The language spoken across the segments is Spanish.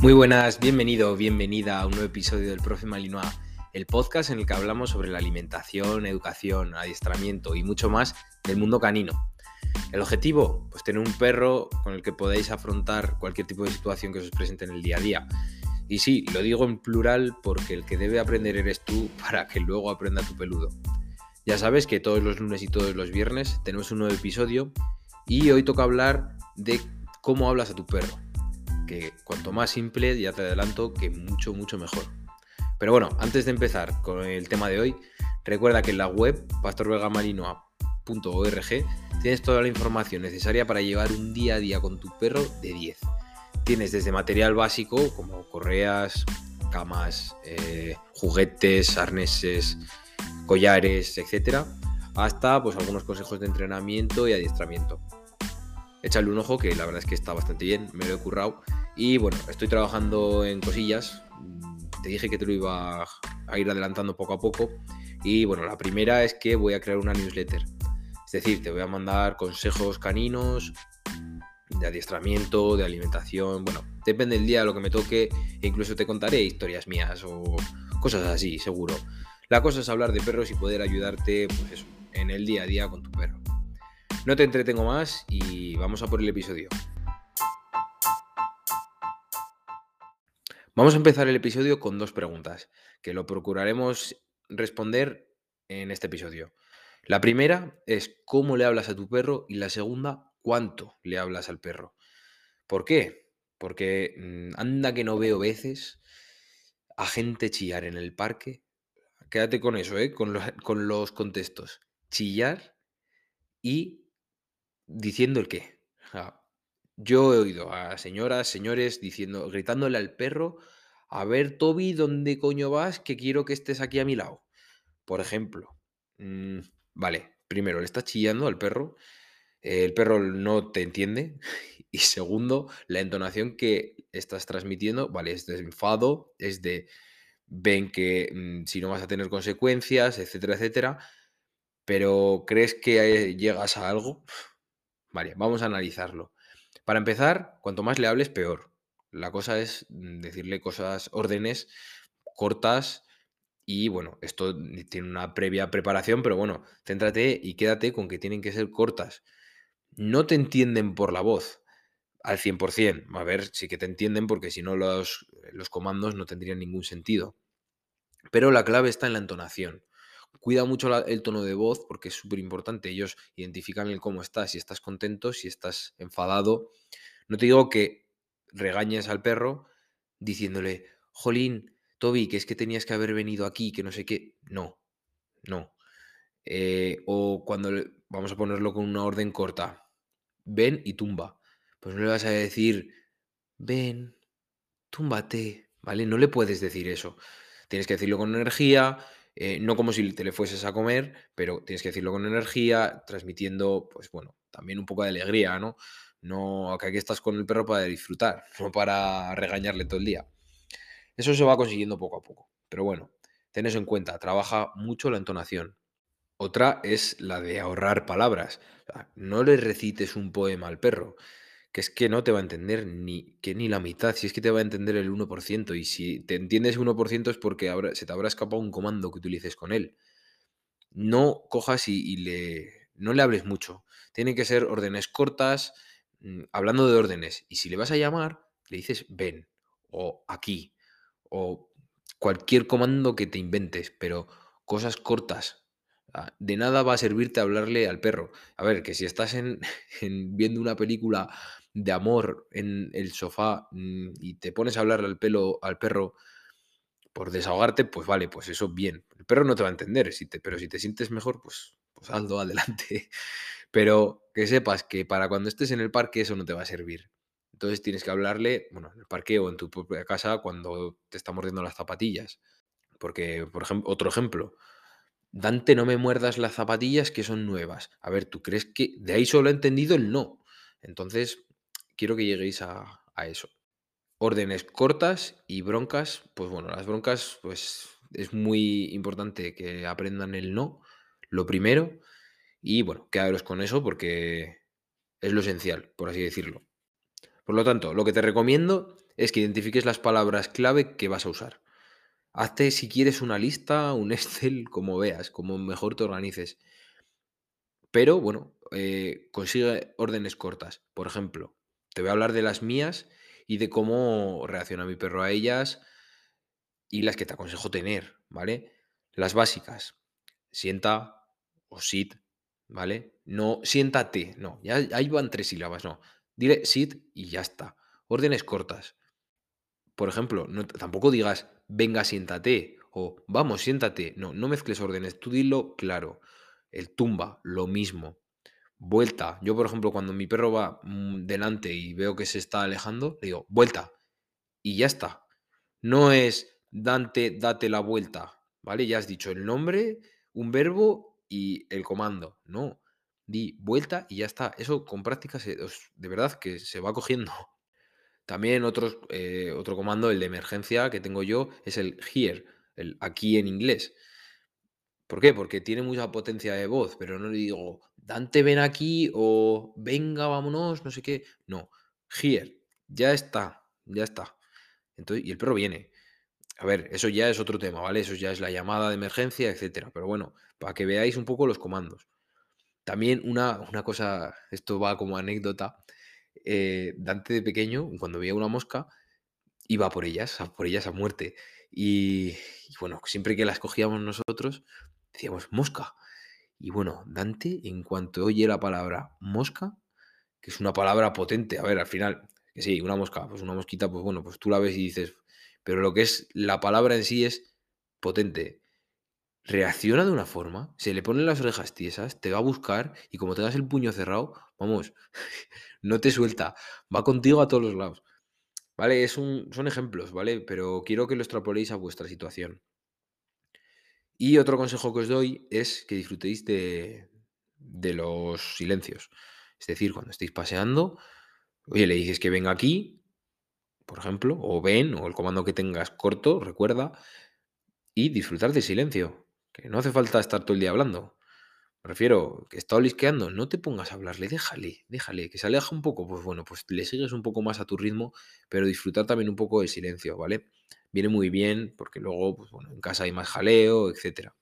Muy buenas, bienvenido, bienvenida a un nuevo episodio del Profe Malinois, el podcast en el que hablamos sobre la alimentación, educación, adiestramiento y mucho más del mundo canino. El objetivo, pues tener un perro con el que podáis afrontar cualquier tipo de situación que os presente en el día a día. Y sí, lo digo en plural porque el que debe aprender eres tú para que luego aprenda tu peludo. Ya sabes que todos los lunes y todos los viernes tenemos un nuevo episodio y hoy toca hablar de cómo hablas a tu perro que cuanto más simple, ya te adelanto que mucho, mucho mejor. Pero bueno, antes de empezar con el tema de hoy, recuerda que en la web pastorvegamarino.org tienes toda la información necesaria para llevar un día a día con tu perro de 10. Tienes desde material básico como correas, camas, eh, juguetes, arneses, collares, etc. Hasta pues algunos consejos de entrenamiento y adiestramiento. Échale un ojo que la verdad es que está bastante bien, me lo he currado y bueno, estoy trabajando en cosillas. Te dije que te lo iba a ir adelantando poco a poco. Y bueno, la primera es que voy a crear una newsletter. Es decir, te voy a mandar consejos caninos, de adiestramiento, de alimentación. Bueno, depende del día, lo que me toque. E incluso te contaré historias mías o cosas así, seguro. La cosa es hablar de perros y poder ayudarte, pues eso, en el día a día con tu perro. No te entretengo más y vamos a por el episodio. Vamos a empezar el episodio con dos preguntas, que lo procuraremos responder en este episodio. La primera es cómo le hablas a tu perro y la segunda, cuánto le hablas al perro. ¿Por qué? Porque mm, anda que no veo veces a gente chillar en el parque. Quédate con eso, ¿eh? con, los, con los contextos. Chillar y diciendo el qué. Yo he oído a señoras, señores diciendo, gritándole al perro, a ver, Toby, ¿dónde coño vas? Que quiero que estés aquí a mi lado. Por ejemplo, mm, vale, primero, le estás chillando al perro, el perro no te entiende. Y segundo, la entonación que estás transmitiendo, vale, es de enfado, es de ven que mm, si no vas a tener consecuencias, etcétera, etcétera. Pero ¿crees que llegas a algo? Vale, vamos a analizarlo. Para empezar, cuanto más le hables, peor. La cosa es mm, decirle cosas, órdenes cortas y bueno, esto tiene una previa preparación, pero bueno, céntrate y quédate con que tienen que ser cortas. No te entienden por la voz al 100%. A ver, sí que te entienden porque si no los, los comandos no tendrían ningún sentido. Pero la clave está en la entonación. Cuida mucho el tono de voz porque es súper importante. Ellos identifican el cómo estás, si estás contento, si estás enfadado. No te digo que regañes al perro diciéndole, jolín, Toby, que es que tenías que haber venido aquí, que no sé qué. No, no. Eh, o cuando vamos a ponerlo con una orden corta, ven y tumba. Pues no le vas a decir, ven, túmbate, ¿vale? No le puedes decir eso. Tienes que decirlo con energía, eh, no como si te le fueses a comer, pero tienes que decirlo con energía, transmitiendo, pues bueno, también un poco de alegría, ¿no? No, que aquí estás con el perro para disfrutar, no para regañarle todo el día. Eso se va consiguiendo poco a poco. Pero bueno, ten eso en cuenta, trabaja mucho la entonación. Otra es la de ahorrar palabras. no le recites un poema al perro que es que no te va a entender ni, que ni la mitad, si es que te va a entender el 1%, y si te entiendes 1% es porque se te habrá escapado un comando que utilices con él. No cojas y, le, no le hables mucho. Tienen que ser órdenes cortas, mm, hablando de órdenes, y si le vas a llamar, le dices ven, o aquí, o cualquier comando que te inventes, pero cosas cortas, ah, de nada va a servirte hablarle al perro. A ver, que si estás en, viendo una película de amor en el sofá mm, y te pones a hablarle al, pelo, al perro por desahogarte, pues vale, pues eso bien. El perro no te va a entender, pero si te sientes mejor, pues, pues adelante. Pero que sepas que para cuando estés en el parque eso no te va a servir. Entonces tienes que hablarle, bueno, en el parque o en tu propia casa cuando te está mordiendo las zapatillas. Porque, por ejemplo, otro ejemplo, Dante, no me muerdas las zapatillas que son nuevas. A ver, ¿tú crees que de ahí solo he entendido el no? Entonces, quiero que lleguéis a, eso. Órdenes cortas y broncas, pues bueno, las broncas, pues es muy importante que aprendan el no, lo primero, y bueno, quedaros con eso porque es lo esencial, por así decirlo. Por lo tanto, lo que te recomiendo es que identifiques las palabras clave que vas a usar. Hazte, si quieres, una lista, un Excel, como veas, como mejor te organices. Pero bueno, eh, consigue órdenes cortas. Por ejemplo, te voy a hablar de las mías y de cómo reacciona mi perro a ellas y las que te aconsejo tener, ¿vale? Las básicas. Sienta o sit, ¿vale? No, siéntate, no, ya ahí van tres sílabas, no. Dile sit y ya está. Órdenes cortas. Por ejemplo, no, tampoco digas venga, siéntate o vamos, siéntate. No, no mezcles órdenes, tú dilo claro. El tumba, lo mismo. Vuelta. Yo, por ejemplo, cuando mi perro va mm, delante y veo que se está alejando, le digo, vuelta. Y ya está. No es Dante, date la vuelta. ¿Vale? Ya has dicho el nombre, un verbo y el comando. No. Di vuelta y ya está. Eso con práctica de verdad que se va cogiendo. También otros, eh, otro comando, el de emergencia que tengo yo, es el here, el aquí en inglés. ¿Por qué? Porque tiene mucha potencia de voz, pero no le digo, Dante, ven aquí o venga, vámonos, no sé qué. No, here, ya está, ya está. Entonces, y el perro viene. A ver, eso ya es otro tema, ¿vale? Eso ya es la llamada de emergencia, etcétera. Pero bueno, para que veáis un poco los comandos. También una, una cosa, esto va como anécdota, eh, Dante de pequeño, cuando veía una mosca, iba por ellas, por ellas a muerte. Y, bueno, siempre que las cogíamos nosotros, decíamos mosca. Y bueno, Dante, en cuanto oye la palabra mosca, que es una palabra potente, a ver, al final, que sí, una mosca, pues una mosquita, pues bueno, pues tú la ves y dices, pero lo que es la palabra en sí es potente. Reacciona de una forma, se le ponen las orejas tiesas, te va a buscar y como tengas el puño cerrado, vamos, no te suelta, va contigo a todos los lados. ¿Vale? Es un, son ejemplos, ¿vale? Pero quiero que lo extrapoléis a vuestra situación. Y otro consejo que os doy es que disfrutéis de, de los silencios. Es decir, cuando estéis paseando, oye, le dices que venga aquí, por ejemplo, o ven, o el comando que tengas corto, recuerda, y disfrutar del silencio. Que no hace falta estar todo el día hablando. Me refiero, que está olisqueando, no te pongas a hablarle, déjale, déjale, que se aleja un poco, pues bueno, pues le sigues un poco más a tu ritmo, pero disfrutar también un poco del silencio, ¿vale? Viene muy bien porque luego, pues bueno, en casa hay más jaleo, etc.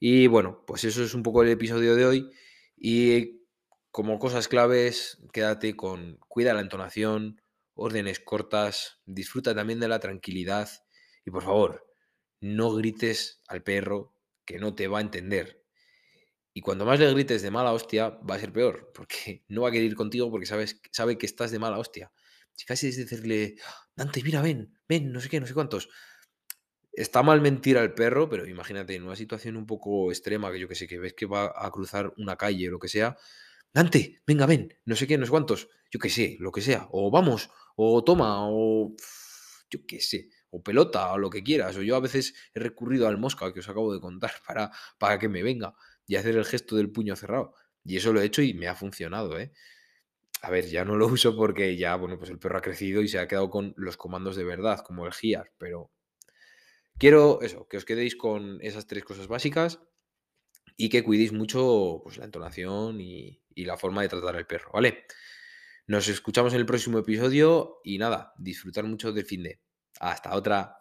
Y bueno, pues eso es un poco el episodio de hoy. Y como cosas claves, quédate con cuida la entonación, órdenes cortas, disfruta también de la tranquilidad y por favor, no grites al perro que no te va a entender. Y cuando más le grites de mala hostia, va a ser peor, porque no va a querer ir contigo porque sabes, sabe que estás de mala hostia. Si casi es decirle, Dante, mira, ven, ven, no sé qué, no sé cuántos. Está mal mentir al perro, pero imagínate en una situación un poco extrema, que yo que sé, que ves que va a cruzar una calle o lo que sea. Dante, venga, ven, no sé qué, no sé cuántos. Yo qué sé, lo que sea. O vamos, o toma, o yo qué sé, o pelota, o lo que quieras. O yo a veces he recurrido al mosca que os acabo de contar para, para que me venga y hacer el gesto del puño cerrado. Y eso lo he hecho y me ha funcionado, ¿eh? A ver, ya no lo uso porque ya, bueno, pues el perro ha crecido y se ha quedado con los comandos de verdad, como el GIAR, pero quiero eso, que os quedéis con esas tres cosas básicas y que cuidéis mucho pues, la entonación y, y la forma de tratar al perro, ¿vale? Nos escuchamos en el próximo episodio y nada, disfrutar mucho del fin de. Hasta otra.